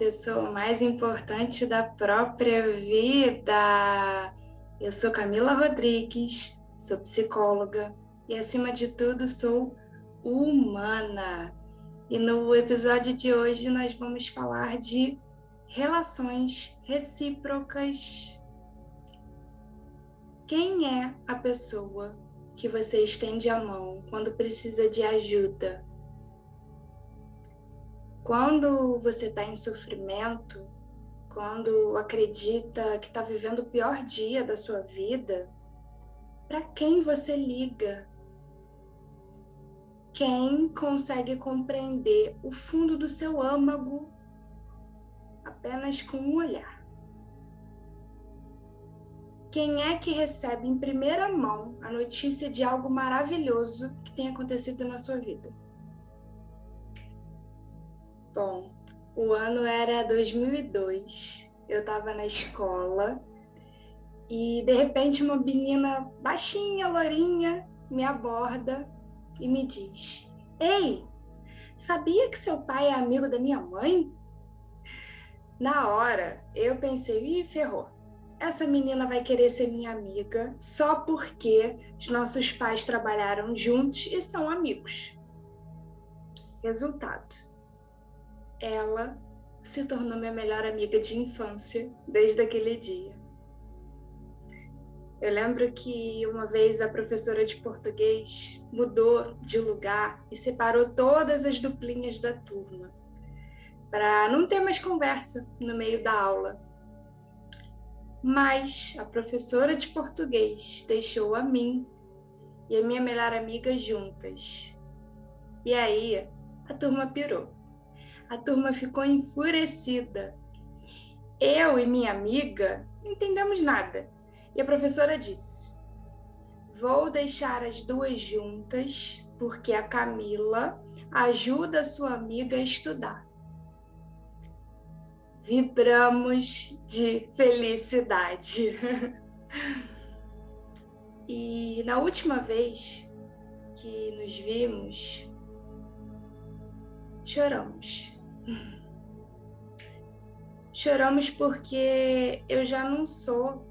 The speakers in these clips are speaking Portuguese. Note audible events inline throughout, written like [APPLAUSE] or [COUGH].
pessoa mais importante da própria vida. Eu sou Camila Rodrigues, sou psicóloga e, acima de tudo, sou humana. E no episódio de hoje nós vamos falar de relações recíprocas. Quem é a pessoa que você estende a mão quando precisa de ajuda? Quando você está em sofrimento, quando acredita que está vivendo o pior dia da sua vida, para quem você liga? Quem consegue compreender o fundo do seu âmago apenas com um olhar? Quem é que recebe em primeira mão a notícia de algo maravilhoso que tem acontecido na sua vida? Bom, o ano era 2002. Eu estava na escola e de repente uma menina baixinha, lourinha, me aborda e me diz: Ei, sabia que seu pai é amigo da minha mãe? Na hora, eu pensei: ih, ferrou. Essa menina vai querer ser minha amiga só porque os nossos pais trabalharam juntos e são amigos. Resultado: ela se tornou minha melhor amiga de infância desde aquele dia. Eu lembro que uma vez a professora de português mudou de lugar e separou todas as duplinhas da turma, para não ter mais conversa no meio da aula. Mas a professora de português deixou a mim e a minha melhor amiga juntas. E aí a turma pirou a turma ficou enfurecida. Eu e minha amiga não entendemos nada. E a professora disse: Vou deixar as duas juntas, porque a Camila ajuda a sua amiga a estudar. Vibramos de felicidade. [LAUGHS] e na última vez que nos vimos, choramos. Choramos porque eu já não sou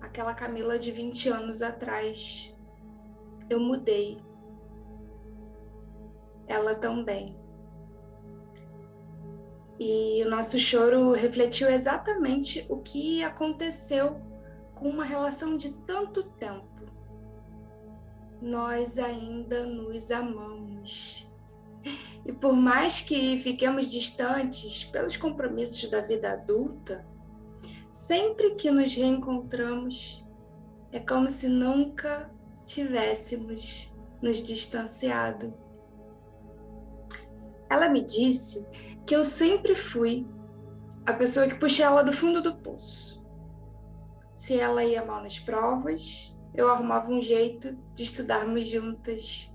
aquela Camila de 20 anos atrás. Eu mudei. Ela também. E o nosso choro refletiu exatamente o que aconteceu com uma relação de tanto tempo. Nós ainda nos amamos. E por mais que fiquemos distantes pelos compromissos da vida adulta, sempre que nos reencontramos, é como se nunca tivéssemos nos distanciado. Ela me disse que eu sempre fui a pessoa que puxei ela do fundo do poço. Se ela ia mal nas provas, eu arrumava um jeito de estudarmos juntas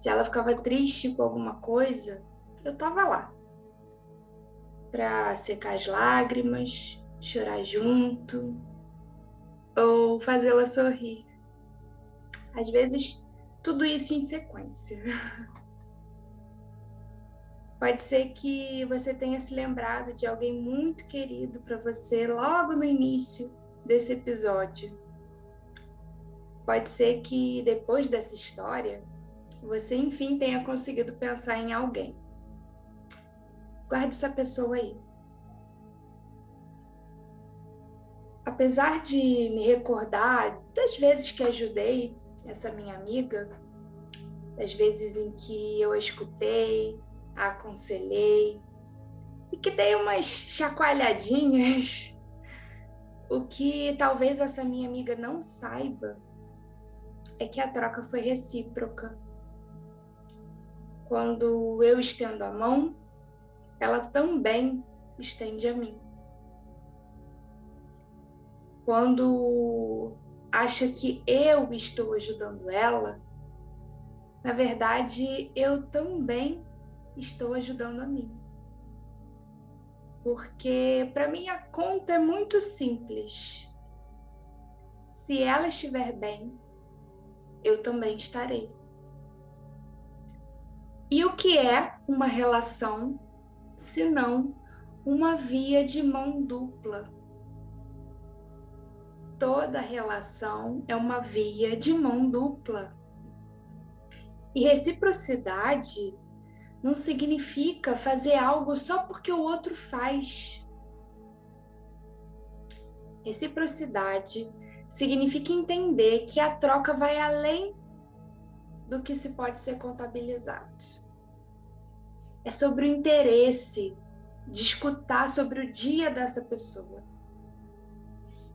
se ela ficava triste com alguma coisa, eu tava lá para secar as lágrimas, chorar junto ou fazê-la sorrir. Às vezes, tudo isso em sequência. [LAUGHS] Pode ser que você tenha se lembrado de alguém muito querido para você logo no início desse episódio. Pode ser que depois dessa história você enfim tenha conseguido pensar em alguém. Guarde essa pessoa aí. Apesar de me recordar das vezes que ajudei essa minha amiga, das vezes em que eu a escutei, a aconselhei e que dei umas chacoalhadinhas, o que talvez essa minha amiga não saiba é que a troca foi recíproca quando eu estendo a mão, ela também estende a mim. Quando acha que eu estou ajudando ela, na verdade, eu também estou ajudando a mim. Porque para mim a conta é muito simples. Se ela estiver bem, eu também estarei. E o que é uma relação se não uma via de mão dupla. Toda relação é uma via de mão dupla. E reciprocidade não significa fazer algo só porque o outro faz. Reciprocidade significa entender que a troca vai além do que se pode ser contabilizado. É sobre o interesse de escutar sobre o dia dessa pessoa.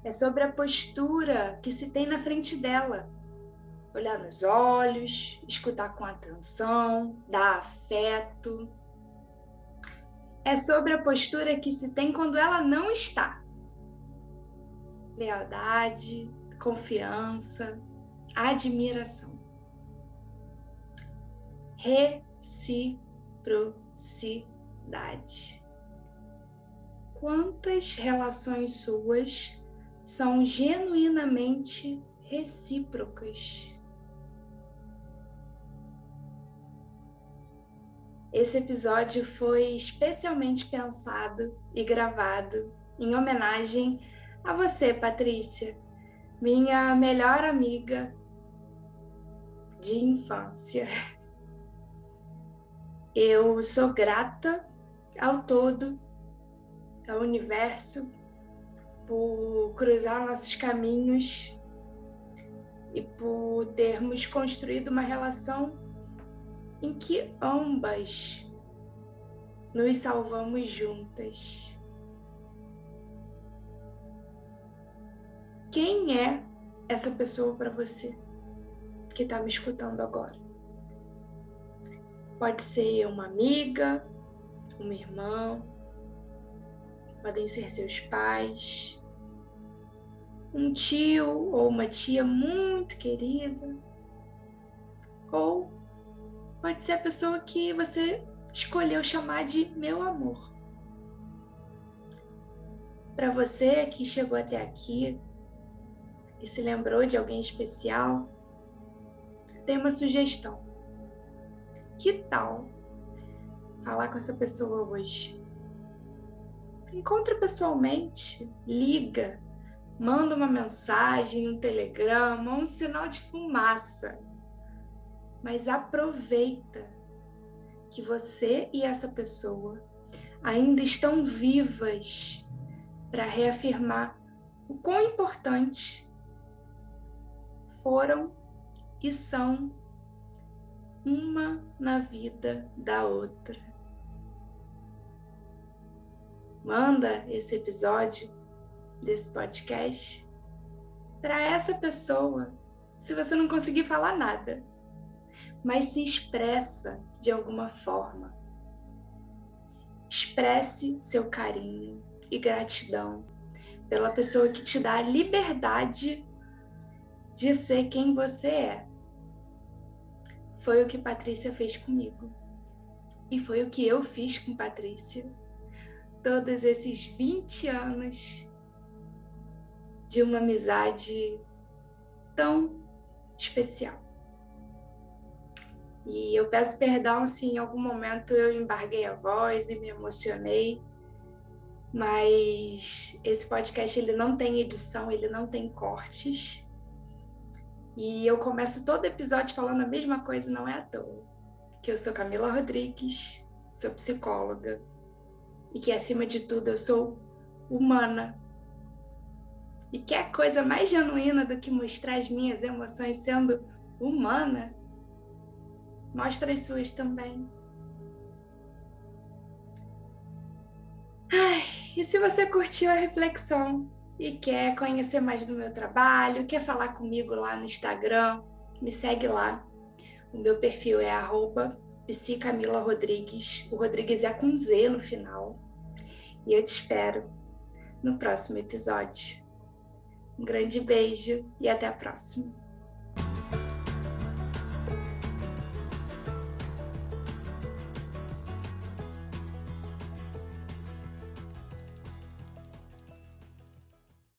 É sobre a postura que se tem na frente dela. Olhar nos olhos, escutar com atenção, dar afeto. É sobre a postura que se tem quando ela não está. Lealdade, confiança, admiração. Reciprocidade quantas relações suas são genuinamente recíprocas. Esse episódio foi especialmente pensado e gravado em homenagem a você, Patrícia, minha melhor amiga de infância. [LAUGHS] Eu sou grata ao todo ao universo por cruzar nossos caminhos e por termos construído uma relação em que ambas nos salvamos juntas. Quem é essa pessoa para você que está me escutando agora? Pode ser uma amiga, uma irmã, podem ser seus pais, um tio ou uma tia muito querida, ou pode ser a pessoa que você escolheu chamar de meu amor. Para você que chegou até aqui e se lembrou de alguém especial, tem uma sugestão. Que tal falar com essa pessoa hoje? encontra pessoalmente, liga, manda uma mensagem, um telegrama, um sinal de fumaça. Mas aproveita que você e essa pessoa ainda estão vivas para reafirmar o quão importante foram e são uma na vida da outra manda esse episódio desse podcast para essa pessoa, se você não conseguir falar nada, mas se expressa de alguma forma. Expresse seu carinho e gratidão pela pessoa que te dá a liberdade de ser quem você é. Foi o que Patrícia fez comigo. E foi o que eu fiz com Patrícia todos esses 20 anos de uma amizade tão especial. E eu peço perdão se em algum momento eu embarguei a voz e me emocionei, mas esse podcast ele não tem edição, ele não tem cortes. E eu começo todo episódio falando a mesma coisa, não é à toa. Que eu sou Camila Rodrigues, sou psicóloga, e que acima de tudo eu sou humana. E que é coisa mais genuína do que mostrar as minhas emoções sendo humana? Mostra as suas também. Ai, e se você curtiu a reflexão e quer conhecer mais do meu trabalho, quer falar comigo lá no Instagram, me segue lá. O meu perfil é arroba Rodrigues. O Rodrigues é com Z no final. E eu te espero no próximo episódio. Um grande beijo e até a próxima.